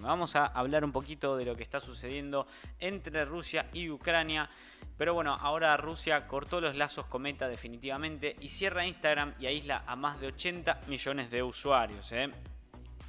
Vamos a hablar un poquito de lo que está sucediendo entre Rusia y Ucrania. Pero bueno, ahora Rusia cortó los lazos con Meta definitivamente y cierra Instagram y aísla a más de 80 millones de usuarios. ¿eh?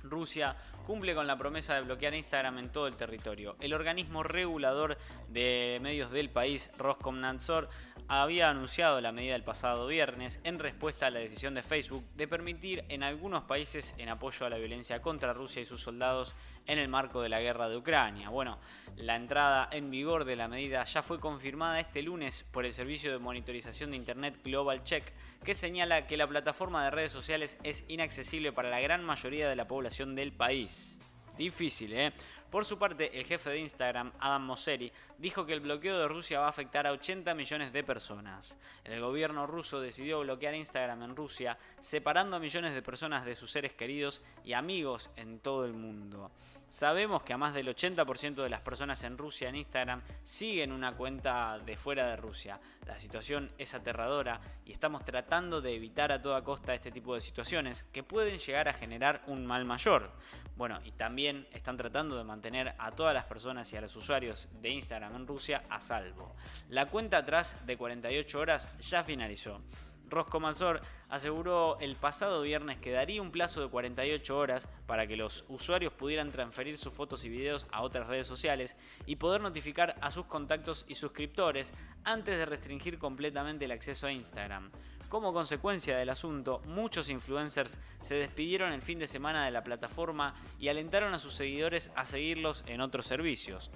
Rusia cumple con la promesa de bloquear Instagram en todo el territorio. El organismo regulador de medios del país, Roskomnadzor, había anunciado la medida el pasado viernes en respuesta a la decisión de Facebook de permitir en algunos países en apoyo a la violencia contra Rusia y sus soldados en el marco de la guerra de Ucrania. Bueno, la entrada en vigor de la medida ya fue confirmada este lunes por el servicio de monitorización de Internet Global Check, que señala que la plataforma de redes sociales es inaccesible para la gran mayoría de la población del país. Difícil, ¿eh? Por su parte, el jefe de Instagram, Adam Mosseri, dijo que el bloqueo de Rusia va a afectar a 80 millones de personas. El gobierno ruso decidió bloquear Instagram en Rusia, separando a millones de personas de sus seres queridos y amigos en todo el mundo. Sabemos que a más del 80% de las personas en Rusia en Instagram siguen una cuenta de fuera de Rusia. La situación es aterradora y estamos tratando de evitar a toda costa este tipo de situaciones que pueden llegar a generar un mal mayor. Bueno, y también están tratando de mantener a todas las personas y a los usuarios de Instagram en Rusia a salvo. La cuenta atrás de 48 horas ya finalizó. Roscomanzor aseguró el pasado viernes que daría un plazo de 48 horas para que los usuarios pudieran transferir sus fotos y videos a otras redes sociales y poder notificar a sus contactos y suscriptores antes de restringir completamente el acceso a Instagram. Como consecuencia del asunto, muchos influencers se despidieron el fin de semana de la plataforma y alentaron a sus seguidores a seguirlos en otros servicios.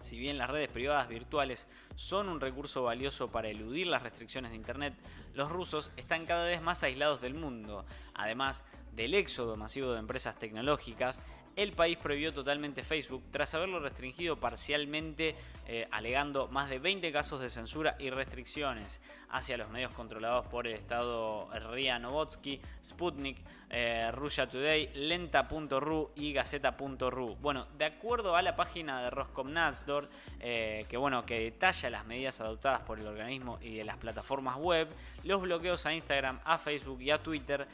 Si bien las redes privadas virtuales son un recurso valioso para eludir las restricciones de Internet, los rusos están cada vez más aislados del mundo. Además del éxodo masivo de empresas tecnológicas, el país prohibió totalmente Facebook tras haberlo restringido parcialmente, eh, alegando más de 20 casos de censura y restricciones hacia los medios controlados por el Estado RIA Novotsky, Sputnik, eh, Russia Today, Lenta.ru y Gaceta.ru. Bueno, de acuerdo a la página de Roskomnadzor, eh, que, bueno, que detalla las medidas adoptadas por el organismo y de las plataformas web, los bloqueos a Instagram, a Facebook y a Twitter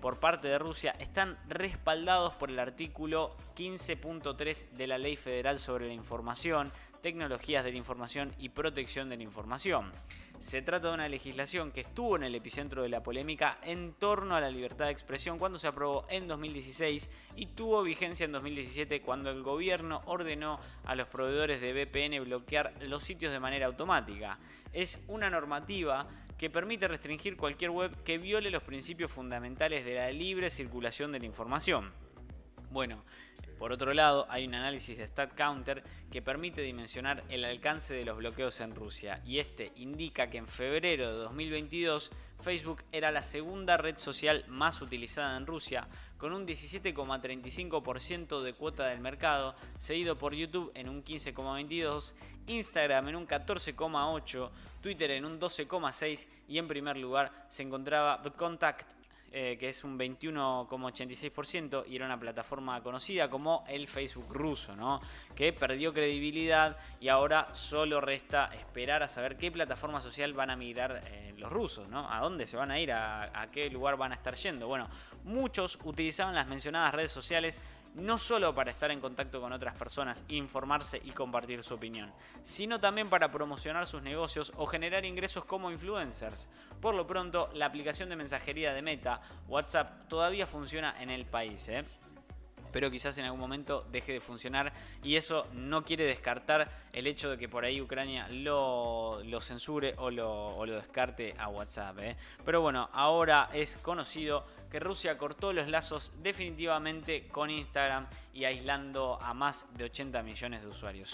por parte de Rusia están respaldados por el artículo 15.3 de la Ley Federal sobre la Información, Tecnologías de la Información y Protección de la Información. Se trata de una legislación que estuvo en el epicentro de la polémica en torno a la libertad de expresión cuando se aprobó en 2016 y tuvo vigencia en 2017 cuando el gobierno ordenó a los proveedores de VPN bloquear los sitios de manera automática. Es una normativa que permite restringir cualquier web que viole los principios fundamentales de la libre circulación de la información. Bueno, por otro lado, hay un análisis de StatCounter que permite dimensionar el alcance de los bloqueos en Rusia y este indica que en febrero de 2022 Facebook era la segunda red social más utilizada en Rusia con un 17,35% de cuota del mercado, seguido por YouTube en un 15,22%, Instagram en un 14,8%, Twitter en un 12,6% y en primer lugar se encontraba The eh, que es un 21,86%, y era una plataforma conocida como el Facebook ruso, ¿no? que perdió credibilidad y ahora solo resta esperar a saber qué plataforma social van a migrar eh, los rusos, ¿no? a dónde se van a ir, a, a qué lugar van a estar yendo. Bueno, muchos utilizaban las mencionadas redes sociales no solo para estar en contacto con otras personas, informarse y compartir su opinión, sino también para promocionar sus negocios o generar ingresos como influencers. Por lo pronto, la aplicación de mensajería de Meta, WhatsApp, todavía funciona en el país. ¿eh? Pero quizás en algún momento deje de funcionar y eso no quiere descartar el hecho de que por ahí Ucrania lo, censure o lo, descarte a WhatsApp. ¿eh? Pero bueno, ahora es conocido que Rusia cortó los lazos definitivamente con Instagram y aislando a más de 80 millones de usuarios.